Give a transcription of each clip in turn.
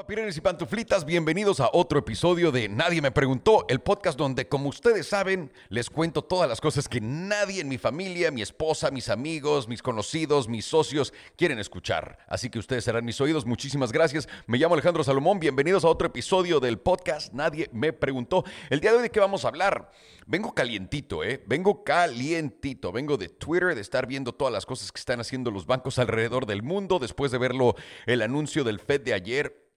Papirenes y pantuflitas, bienvenidos a otro episodio de Nadie me preguntó, el podcast donde, como ustedes saben, les cuento todas las cosas que nadie en mi familia, mi esposa, mis amigos, mis conocidos, mis socios quieren escuchar. Así que ustedes serán mis oídos. Muchísimas gracias. Me llamo Alejandro Salomón. Bienvenidos a otro episodio del podcast Nadie me preguntó. El día de hoy de qué vamos a hablar. Vengo calientito, ¿eh? Vengo calientito. Vengo de Twitter, de estar viendo todas las cosas que están haciendo los bancos alrededor del mundo, después de verlo el anuncio del Fed de ayer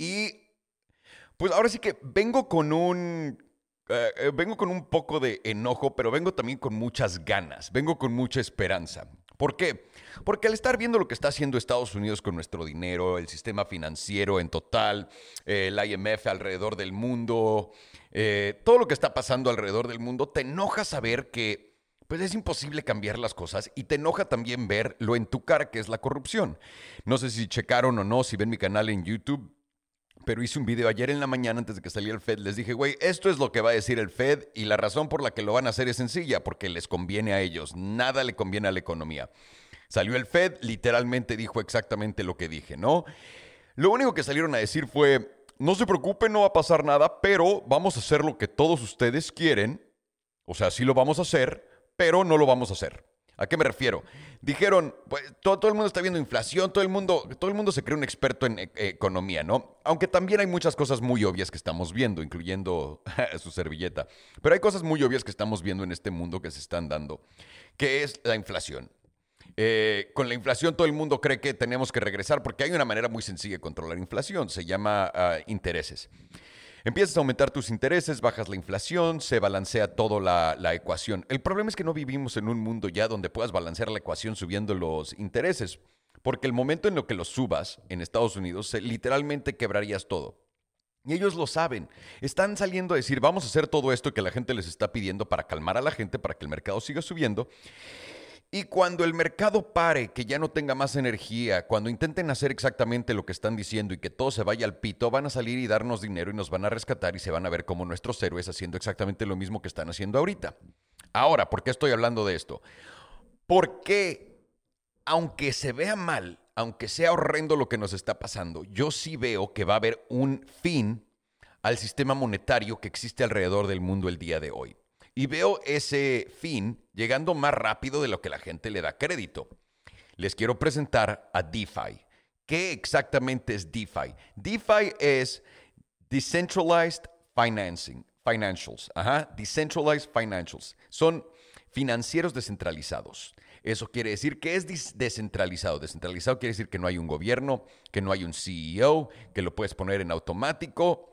y pues ahora sí que vengo con un... Eh, eh, vengo con un poco de enojo, pero vengo también con muchas ganas, vengo con mucha esperanza. ¿Por qué? Porque al estar viendo lo que está haciendo Estados Unidos con nuestro dinero, el sistema financiero en total, el IMF alrededor del mundo, eh, todo lo que está pasando alrededor del mundo, te enoja saber que pues es imposible cambiar las cosas y te enoja también ver lo en tu cara que es la corrupción. No sé si checaron o no, si ven mi canal en YouTube, pero hice un video ayer en la mañana antes de que saliera el Fed. Les dije, güey, esto es lo que va a decir el Fed y la razón por la que lo van a hacer es sencilla, porque les conviene a ellos, nada le conviene a la economía. Salió el Fed, literalmente dijo exactamente lo que dije, ¿no? Lo único que salieron a decir fue, no se preocupen, no va a pasar nada, pero vamos a hacer lo que todos ustedes quieren, o sea, sí lo vamos a hacer, pero no lo vamos a hacer. ¿A qué me refiero? Dijeron, pues todo, el mundo está viendo inflación, todo el mundo, todo el mundo se cree un experto en e, economía, ¿no? Aunque también hay muchas cosas muy obvias que estamos viendo, incluyendo su servilleta. Pero hay cosas muy obvias que estamos viendo en este mundo que se están dando, que es la inflación. Eh, con la inflación todo el mundo cree que tenemos que regresar porque hay una manera muy sencilla de controlar inflación, se llama uh, intereses. Empiezas a aumentar tus intereses, bajas la inflación, se balancea toda la, la, ecuación. El problema es que no vivimos en un mundo ya donde puedas balancear la ecuación subiendo los intereses, porque el momento en lo que los subas en Estados Unidos, literalmente quebrarías todo. Y ellos lo saben. Están saliendo a decir, vamos a hacer todo esto que la gente les está pidiendo para calmar a la gente, para que el mercado siga subiendo. Y cuando el mercado pare, que ya no tenga más energía, cuando intenten hacer exactamente lo que están diciendo y que todo se vaya al pito, van a salir y darnos dinero y nos van a rescatar y se van a ver como nuestros héroes haciendo exactamente lo mismo que están haciendo ahorita. Ahora, ¿por qué estoy hablando de esto? Porque, aunque se vea mal, aunque sea horrendo lo que nos está pasando, yo sí veo que va a haber un fin al sistema monetario que existe alrededor del mundo el día de hoy. Y veo ese fin llegando más rápido de lo que la gente le da crédito. Les quiero presentar a DeFi. ¿Qué exactamente es DeFi? DeFi es Decentralized Financing, Financials. Ajá, Decentralized Financials. Son financieros descentralizados. Eso quiere decir que es descentralizado. Descentralizado quiere decir que no hay un gobierno, que no hay un CEO, que lo puedes poner en automático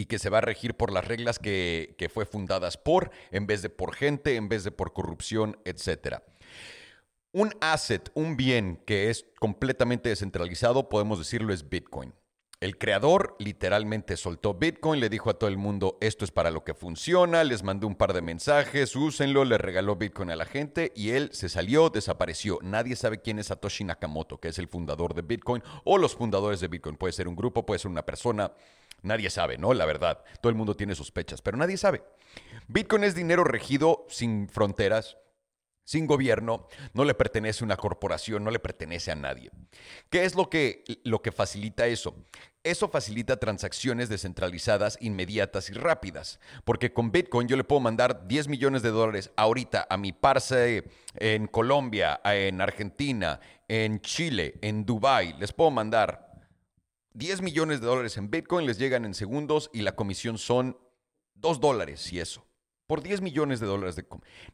y que se va a regir por las reglas que, fue fundadas por, en vez de por gente, en vez de por corrupción, etc. Un asset, un bien que es completamente descentralizado, podemos decirlo, es Bitcoin. El creador literalmente soltó Bitcoin, le dijo a todo el mundo, esto es para lo que funciona, les mandó un par de mensajes, úsenlo, le regaló Bitcoin a la gente y él se salió, desapareció. Nadie sabe quién es Satoshi Nakamoto, que es el fundador de Bitcoin o los fundadores de Bitcoin. Puede ser un grupo, puede ser una persona, Nadie sabe, ¿no? La verdad. Todo el mundo tiene sospechas, pero nadie sabe. Bitcoin es dinero regido sin fronteras, sin gobierno, no le pertenece a una corporación, no le pertenece a nadie. ¿Qué es lo que, lo que facilita eso? Eso facilita transacciones descentralizadas, inmediatas y rápidas. Porque con Bitcoin yo le puedo mandar 10 millones de dólares ahorita a mi parce en Colombia, en Argentina, en Chile, en Dubai. Les puedo mandar 10 millones de dólares en Bitcoin les llegan en segundos y la comisión son 2 dólares y eso. Por 10 millones de dólares de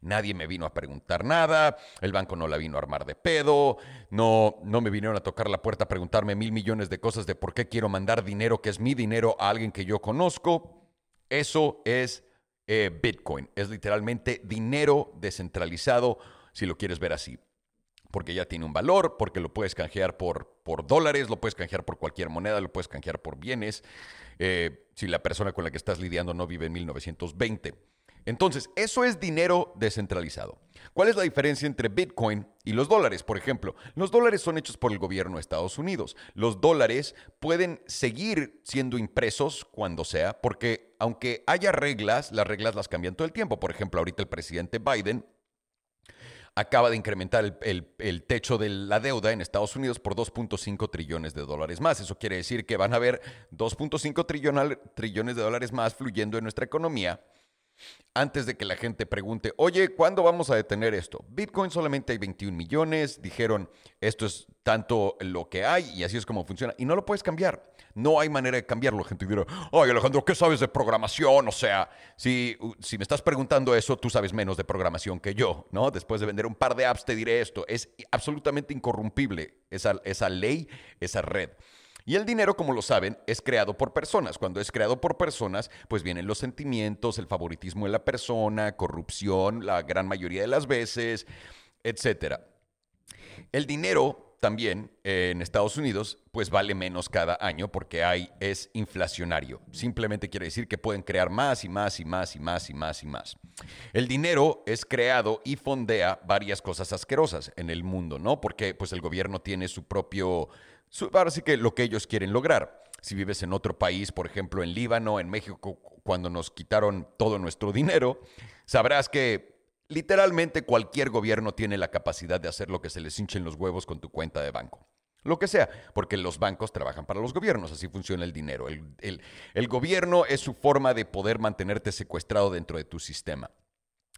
Nadie me vino a preguntar nada, el banco no la vino a armar de pedo, no, no me vinieron a tocar la puerta a preguntarme mil millones de cosas de por qué quiero mandar dinero, que es mi dinero, a alguien que yo conozco. Eso es eh, Bitcoin, es literalmente dinero descentralizado, si lo quieres ver así porque ya tiene un valor, porque lo puedes canjear por, por dólares, lo puedes canjear por cualquier moneda, lo puedes canjear por bienes, eh, si la persona con la que estás lidiando no vive en 1920. Entonces, eso es dinero descentralizado. ¿Cuál es la diferencia entre Bitcoin y los dólares? Por ejemplo, los dólares son hechos por el gobierno de Estados Unidos. Los dólares pueden seguir siendo impresos cuando sea, porque aunque haya reglas, las reglas las cambian todo el tiempo. Por ejemplo, ahorita el presidente Biden acaba de incrementar el, techo de la deuda en Estados Unidos por 2.5 trillones de dólares más. Eso quiere decir que van a haber 2.5 trillones de dólares más fluyendo en nuestra economía antes de que la gente pregunte, oye, ¿cuándo vamos a detener esto? Bitcoin solamente hay 21 millones, dijeron, esto es tanto lo que hay y así es como funciona. Y no lo puedes cambiar. No hay manera de cambiarlo. La gente dirá, ay Alejandro, ¿qué sabes de programación? O sea, si, si me estás preguntando eso, tú sabes menos de programación que yo, ¿no? Después de vender un par de apps te diré esto. Es absolutamente incorrumpible esa, esa ley, esa red. Y el dinero, como lo saben, es creado por personas. Cuando es creado por personas, pues vienen los sentimientos, el favoritismo de la persona, corrupción, la gran mayoría de las veces, etc. El dinero también en Estados Unidos pues vale menos cada año porque hay es inflacionario. Simplemente quiere decir que pueden crear más y más y más y más y más y más. El dinero es creado y fondea varias cosas asquerosas en el mundo, ¿no? Porque pues el gobierno tiene su propio ahora sí que lo que ellos quieren lograr. Si vives en otro país, por ejemplo en Líbano, en México, cuando nos quitaron todo nuestro dinero, sabrás que literalmente cualquier gobierno tiene la capacidad de hacer lo que se les hinchen los huevos con tu cuenta de banco. Lo que sea, porque los bancos trabajan para los gobiernos, así funciona el dinero. El, el gobierno es su forma de poder mantenerte secuestrado dentro de tu sistema.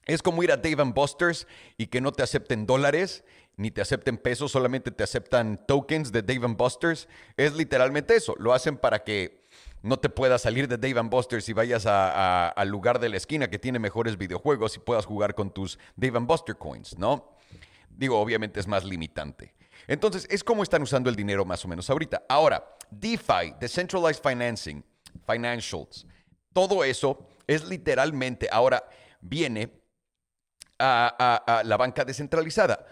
Es como ir a Dave Busters y que no te acepten dólares ni te acepten pesos, solamente te aceptan tokens de Dave Busters. Es literalmente eso. Lo hacen para que no te puedas salir de Dave Busters y vayas al lugar de la esquina que tiene mejores videojuegos y puedas jugar con tus Dave Buster coins, ¿no? Digo, obviamente es más limitante. Entonces, es como están usando el dinero más o menos ahorita. Ahora, DeFi, Decentralized Financing, Financials, todo eso es literalmente, ahora viene a, la banca descentralizada.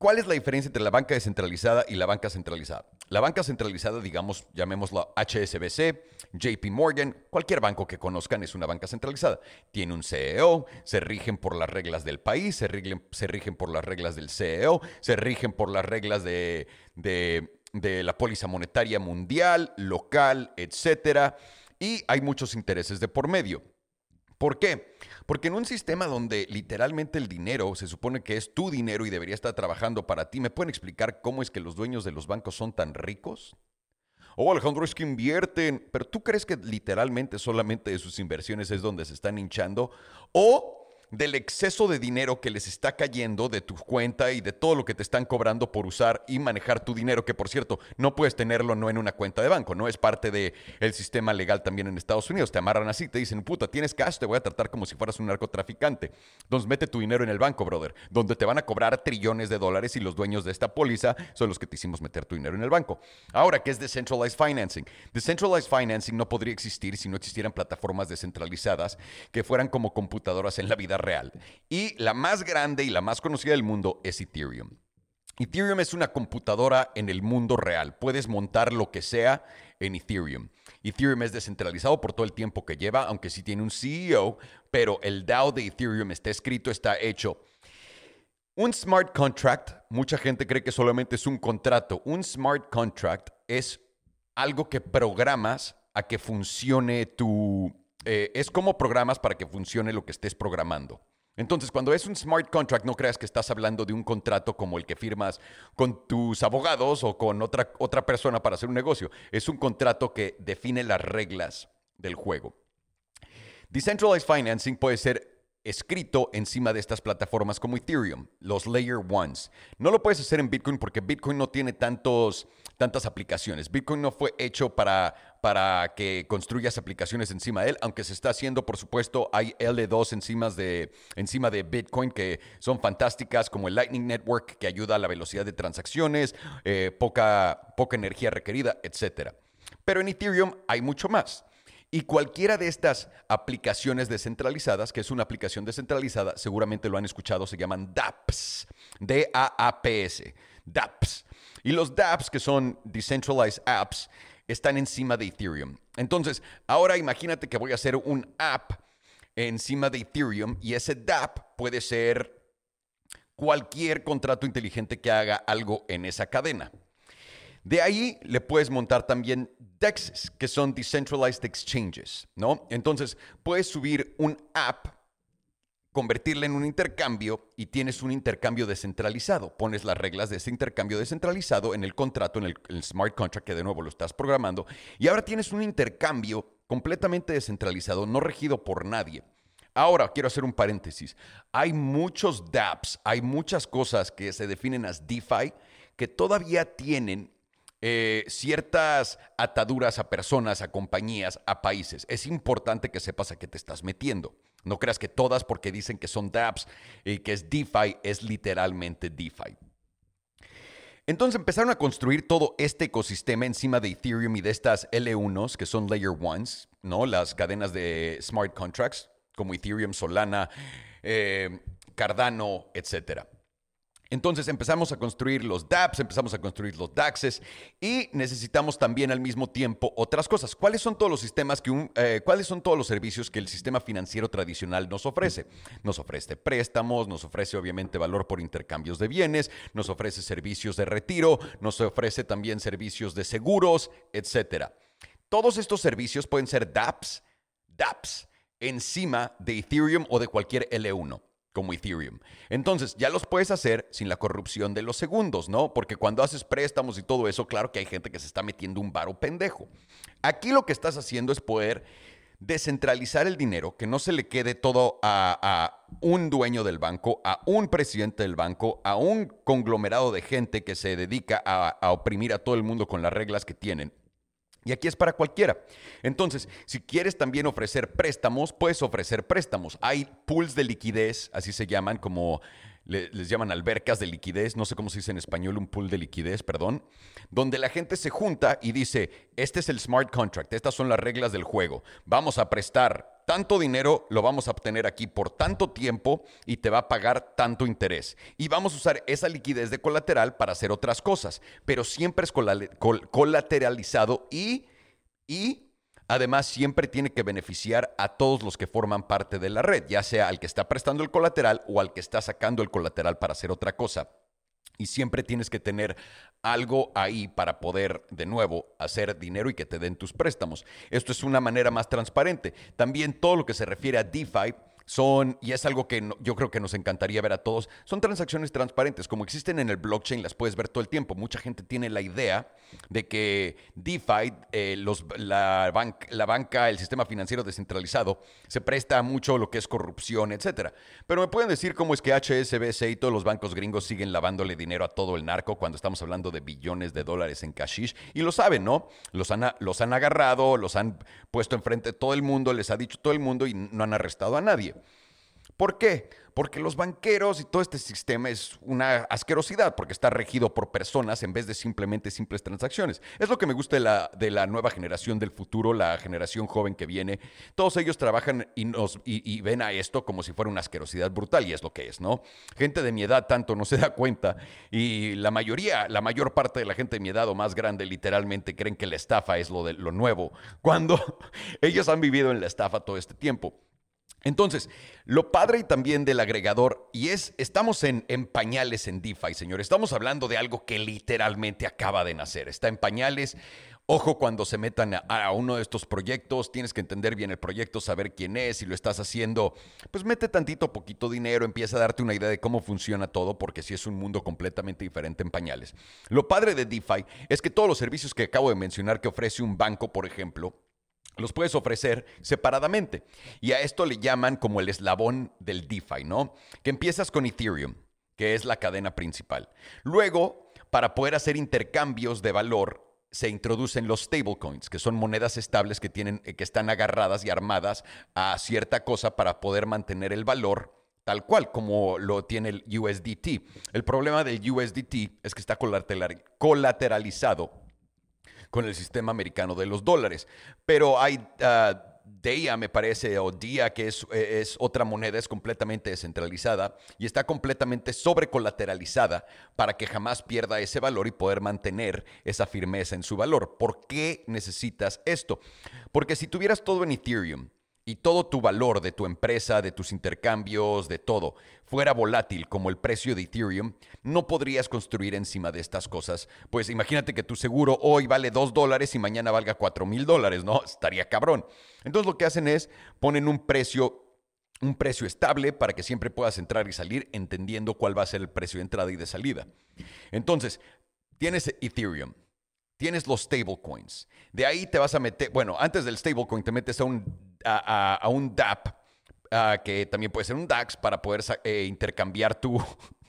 ¿Cuál es la diferencia entre la banca descentralizada y la banca centralizada? La banca centralizada, digamos, llamémosla HSBC, JP Morgan, cualquier banco que conozcan es una banca centralizada. Tiene un CEO, se rigen por las reglas del país, se rigen, se rigen por las reglas del CEO, se rigen por las reglas de, de la póliza monetaria mundial, local, etc. Y hay muchos intereses de por medio. ¿Por qué? Porque en un sistema donde literalmente el dinero se supone que es tu dinero y debería estar trabajando para ti, ¿me pueden explicar cómo es que los dueños de los bancos son tan ricos? Oh, Alejandro, es que invierten, pero ¿tú crees que literalmente solamente de sus inversiones es donde se están hinchando? ¿O del exceso de dinero que les está cayendo de tu cuenta y de todo lo que te están cobrando por usar y manejar tu dinero, que por cierto, no puedes tenerlo no en una cuenta de banco, no es parte del el sistema legal también en Estados Unidos. Te amarran así, te dicen, puta, tienes cash, te voy a tratar como si fueras un narcotraficante. Entonces mete tu dinero en el banco, brother, donde te van a cobrar trillones de dólares y los dueños de esta póliza son los que te hicimos meter tu dinero en el banco. Ahora, ¿qué es Decentralized Financing? Decentralized Financing no podría existir si no existieran plataformas descentralizadas que fueran como computadoras en la vida real. Y la más grande y la más conocida del mundo es Ethereum. Ethereum es una computadora en el mundo real. Puedes montar lo que sea en Ethereum. Ethereum es descentralizado por todo el tiempo que lleva, aunque sí tiene un CEO, pero el DAO de Ethereum está escrito, está hecho. Un smart contract, mucha gente cree que solamente es un contrato. Un smart contract es algo que programas a que funcione tu... Eh, es como programas para que funcione lo que estés programando. Entonces, cuando es un smart contract, no creas que estás hablando de un contrato como el que firmas con tus abogados o con otra, otra persona para hacer un negocio. Es un contrato que define las reglas del juego. Decentralized Financing puede ser escrito encima de estas plataformas como Ethereum, los Layer Ones. No lo puedes hacer en Bitcoin porque Bitcoin no tiene tantos, tantas aplicaciones. Bitcoin no fue hecho para, para que construyas aplicaciones encima de él, aunque se está haciendo, por supuesto, hay L2 encima de, encima de Bitcoin que son fantásticas, como el Lightning Network que ayuda a la velocidad de transacciones, eh, poca, poca energía requerida, etc. Pero en Ethereum hay mucho más. Y cualquiera de estas aplicaciones descentralizadas, que es una aplicación descentralizada, seguramente lo han escuchado, se llaman DApps. D-A-A-P-S. DApps. Y los DApps, que son Decentralized Apps, están encima de Ethereum. Entonces, ahora imagínate que voy a hacer un app encima de Ethereum y ese DApp puede ser cualquier contrato inteligente que haga algo en esa cadena. De ahí le puedes montar también DEXs, que son Decentralized Exchanges, ¿no? Entonces, puedes subir un app convertirla en un intercambio y tienes un intercambio descentralizado. Pones las reglas de ese intercambio descentralizado en el contrato, en el, smart contract, que de nuevo lo estás programando, y ahora tienes un intercambio completamente descentralizado, no regido por nadie. Ahora, quiero hacer un paréntesis. Hay muchos dApps, hay muchas cosas que se definen as DeFi que todavía tienen eh, ciertas ataduras a personas, a compañías, a países. Es importante que sepas a qué te estás metiendo. No creas que todas porque dicen que son dApps y que es DeFi, es literalmente DeFi. Entonces empezaron a construir todo este ecosistema encima de Ethereum y de estas L1s, que son Layer 1s, ¿no? Las cadenas de smart contracts, como Ethereum, Solana, eh, Cardano, etcétera. Entonces empezamos a construir los dApps, empezamos a construir los DAXes y necesitamos también al mismo tiempo otras cosas. ¿Cuáles son todos los sistemas que eh, cuáles son todos los servicios que el sistema financiero tradicional nos ofrece? Nos ofrece préstamos, nos ofrece obviamente valor por intercambios de bienes, nos ofrece servicios de retiro, nos ofrece también servicios de seguros, etcétera. Todos estos servicios pueden ser dApps, dApps encima de Ethereum o de cualquier L1 como Ethereum. Entonces, ya los puedes hacer sin la corrupción de los segundos, ¿no? Porque cuando haces préstamos y todo eso, claro que hay gente que se está metiendo un varo pendejo. Aquí lo que estás haciendo es poder descentralizar el dinero, que no se le quede todo a, un dueño del banco, a un presidente del banco, a un conglomerado de gente que se dedica a oprimir a todo el mundo con las reglas que tienen. Y aquí es para cualquiera. Entonces, si quieres también ofrecer préstamos, puedes ofrecer préstamos. Hay pools de liquidez, así se llaman, como les llaman albercas de liquidez, no sé cómo se dice en español, un pool de liquidez, perdón, donde la gente se junta y dice, este es el smart contract, estas son las reglas del juego, vamos a prestar tanto dinero, lo vamos a obtener aquí por tanto tiempo y te va a pagar tanto interés. Y vamos a usar esa liquidez de colateral para hacer otras cosas, pero siempre es colateralizado y, y Además, siempre tiene que beneficiar a todos los que forman parte de la red, ya sea al que está prestando el colateral o al que está sacando el colateral para hacer otra cosa. Y siempre tienes que tener algo ahí para poder, de nuevo, hacer dinero y que te den tus préstamos. Esto es una manera más transparente. También todo lo que se refiere a DeFi son, y es algo que yo creo que nos encantaría ver a todos, son transacciones transparentes. Como existen en el blockchain, las puedes ver todo el tiempo. Mucha gente tiene la idea de que DeFi, eh, los, la, banca, el sistema financiero descentralizado, se presta a mucho lo que es corrupción, etc. Pero me pueden decir cómo es que HSBC y todos los bancos gringos siguen lavándole dinero a todo el narco cuando estamos hablando de billones de dólares en cashish. Y lo saben, ¿no? Los han, los han agarrado, los han puesto enfrente de todo el mundo, les ha dicho todo el mundo y no han arrestado a nadie. ¿Por qué? Porque los banqueros y todo este sistema es una asquerosidad, porque está regido por personas en vez de simplemente simples transacciones. Es lo que me gusta de la, de la nueva generación del futuro, la generación joven que viene. Todos ellos trabajan y, nos, y, ven a esto como si fuera una asquerosidad brutal, y es lo que es, ¿no? Gente de mi edad tanto no se da cuenta, y la mayoría, la mayor parte de la gente de mi edad o más grande, literalmente creen que la estafa es lo, de, lo nuevo, cuando ellos han vivido en la estafa todo este tiempo. Entonces, lo padre también del agregador, y es, estamos en, en, pañales en DeFi, señor. Estamos hablando de algo que literalmente acaba de nacer. Está en pañales. Ojo cuando se metan a, uno de estos proyectos, tienes que entender bien el proyecto, saber quién es, si lo estás haciendo, pues mete tantito, poquito dinero, empieza a darte una idea de cómo funciona todo, porque si es un mundo completamente diferente en pañales. Lo padre de DeFi es que todos los servicios que acabo de mencionar que ofrece un banco, por ejemplo, los puedes ofrecer separadamente. Y a esto le llaman como el eslabón del DeFi, ¿no? Que empiezas con Ethereum, que es la cadena principal. Luego, para poder hacer intercambios de valor, se introducen los stablecoins, que son monedas estables que, tienen, eh, que están agarradas y armadas a cierta cosa para poder mantener el valor tal cual como lo tiene el USDT. El problema del USDT es que está colateralizado con el sistema americano de los dólares. Pero hay uh, DEA, me parece, o DIA, que es, es, otra moneda, es completamente descentralizada y está completamente sobrecolateralizada para que jamás pierda ese valor y poder mantener esa firmeza en su valor. ¿Por qué necesitas esto? Porque si tuvieras todo en Ethereum, y todo tu valor de tu empresa, de tus intercambios, de todo, fuera volátil como el precio de Ethereum, no podrías construir encima de estas cosas. Pues imagínate que tu seguro hoy vale 2 dólares y mañana valga 4 mil dólares, ¿no? Estaría cabrón. Entonces lo que hacen es ponen un precio un precio estable para que siempre puedas entrar y salir entendiendo cuál va a ser el precio de entrada y de salida. Entonces, tienes Ethereum, tienes los stablecoins. De ahí te vas a meter, bueno, antes del stablecoin te metes a un, a, un DAP, que también puede ser un DAX, para poder eh, intercambiar tu,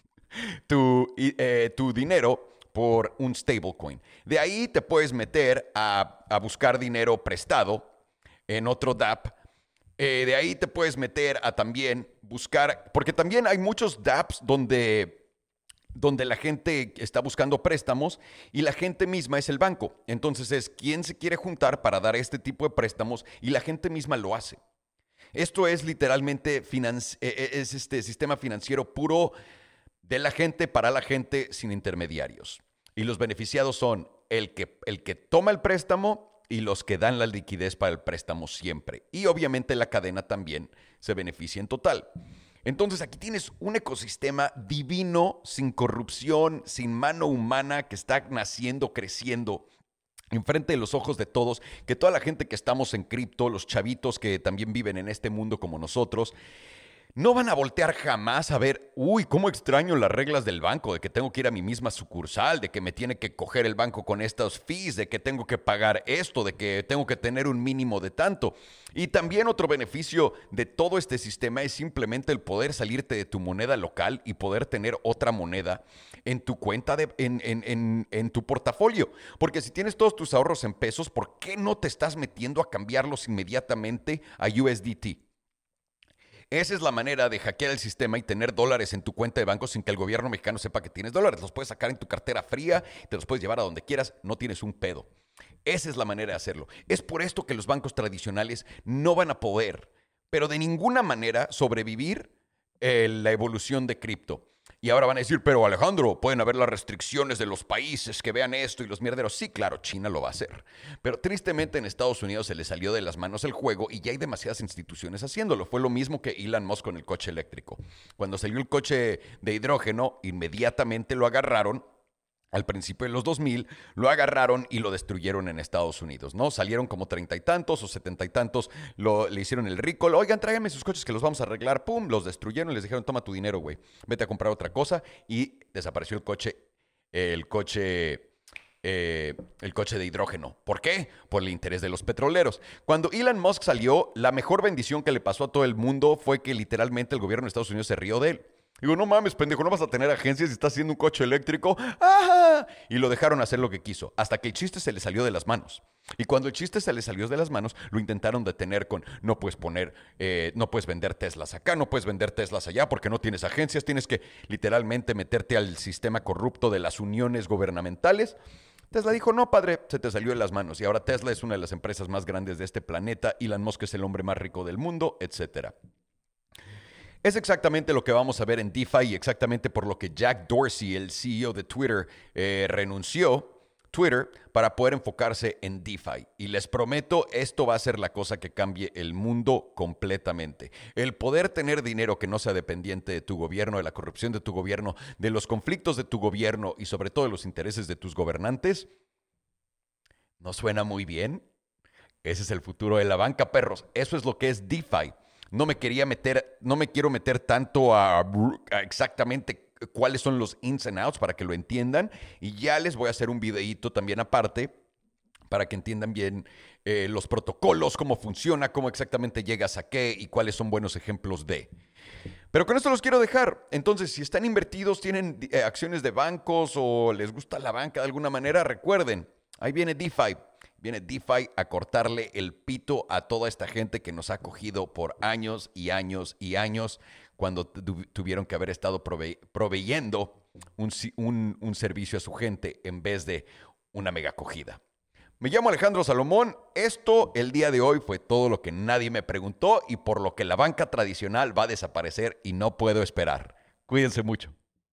tu, eh, tu dinero por un stablecoin. De ahí te puedes meter a, a buscar dinero prestado en otro DAP eh, de ahí te puedes meter a también buscar, porque también hay muchos dApps donde, donde la gente está buscando préstamos y la gente misma es el banco. Entonces es quién se quiere juntar para dar este tipo de préstamos y la gente misma lo hace. Esto es literalmente e, e, es este sistema financiero puro de la gente para la gente sin intermediarios. Y los beneficiados son el que, el que toma el préstamo y los que dan la liquidez para el préstamo siempre. Y obviamente la cadena también se beneficia en total. Entonces aquí tienes un ecosistema divino, sin corrupción, sin mano humana, que está naciendo, creciendo enfrente de los ojos de todos, que toda la gente que estamos en cripto, los chavitos que también viven en este mundo como nosotros, no van a voltear jamás a ver, uy, cómo extraño las reglas del banco, de que tengo que ir a mi misma sucursal, de que me tiene que coger el banco con estos fees, de que tengo que pagar esto, de que tengo que tener un mínimo de tanto. Y también otro beneficio de todo este sistema es simplemente el poder salirte de tu moneda local y poder tener otra moneda en tu cuenta, de, en, tu portafolio. Porque si tienes todos tus ahorros en pesos, ¿por qué no te estás metiendo a cambiarlos inmediatamente a USDT? Esa es la manera de hackear el sistema y tener dólares en tu cuenta de banco sin que el gobierno mexicano sepa que tienes dólares. Los puedes sacar en tu cartera fría, te los puedes llevar a donde quieras, no tienes un pedo. Esa es la manera de hacerlo. Es por esto que los bancos tradicionales no van a poder, pero de ninguna manera sobrevivir eh, la evolución de cripto. Y ahora van a decir, pero Alejandro, pueden haber las restricciones de los países que vean esto y los mierderos. Sí, claro, China lo va a hacer. Pero tristemente en Estados Unidos se le salió de las manos el juego y ya hay demasiadas instituciones haciéndolo. Fue lo mismo que Elon Musk con el coche eléctrico. Cuando salió el coche de hidrógeno, inmediatamente lo agarraron al principio de los 2000, lo agarraron y lo destruyeron en Estados Unidos, ¿no? Salieron como treinta y tantos o setenta y tantos, lo, le hicieron el rico, oigan, tráiganme sus coches que los vamos a arreglar, pum, los destruyeron les dijeron, toma tu dinero, güey, vete a comprar otra cosa y desapareció el coche, el coche, eh, el coche de hidrógeno. ¿Por qué? Por el interés de los petroleros. Cuando Elon Musk salió, la mejor bendición que le pasó a todo el mundo fue que literalmente el gobierno de Estados Unidos se rió de él. Digo, no mames, pendejo, no vas a tener agencias y estás haciendo un coche eléctrico. ¡Ah! Y lo dejaron hacer lo que quiso, hasta que el chiste se le salió de las manos. Y cuando el chiste se le salió de las manos, lo intentaron detener con, no puedes poner, eh, no puedes vender Teslas acá, no puedes vender Teslas allá porque no tienes agencias, tienes que literalmente meterte al sistema corrupto de las uniones gubernamentales. Tesla dijo, no, padre, se te salió de las manos. Y ahora Tesla es una de las empresas más grandes de este planeta, Elon Musk es el hombre más rico del mundo, etcétera. Es exactamente lo que vamos a ver en DeFi y exactamente por lo que Jack Dorsey, el CEO de Twitter, eh, renunció Twitter para poder enfocarse en DeFi. Y les prometo, esto va a ser la cosa que cambie el mundo completamente. El poder tener dinero que no sea dependiente de tu gobierno, de la corrupción de tu gobierno, de los conflictos de tu gobierno y sobre todo de los intereses de tus gobernantes, ¿no suena muy bien? Ese es el futuro de la banca, perros. Eso es lo que es DeFi no me quería meter, no me quiero meter tanto a, exactamente cuáles son los ins and outs para que lo entiendan. Y ya les voy a hacer un videíto también aparte para que entiendan bien eh, los protocolos, cómo funciona, cómo exactamente llegas a qué y cuáles son buenos ejemplos de. Pero con esto los quiero dejar. Entonces, si están invertidos, tienen eh, acciones de bancos o les gusta la banca de alguna manera, recuerden, ahí viene DeFi. Viene DeFi a cortarle el pito a toda esta gente que nos ha cogido por años y años y años cuando tuvieron que haber estado proveyendo un, un servicio a su gente en vez de una mega acogida. Me llamo Alejandro Salomón. Esto el día de hoy fue todo lo que nadie me preguntó y por lo que la banca tradicional va a desaparecer y no puedo esperar. Cuídense mucho.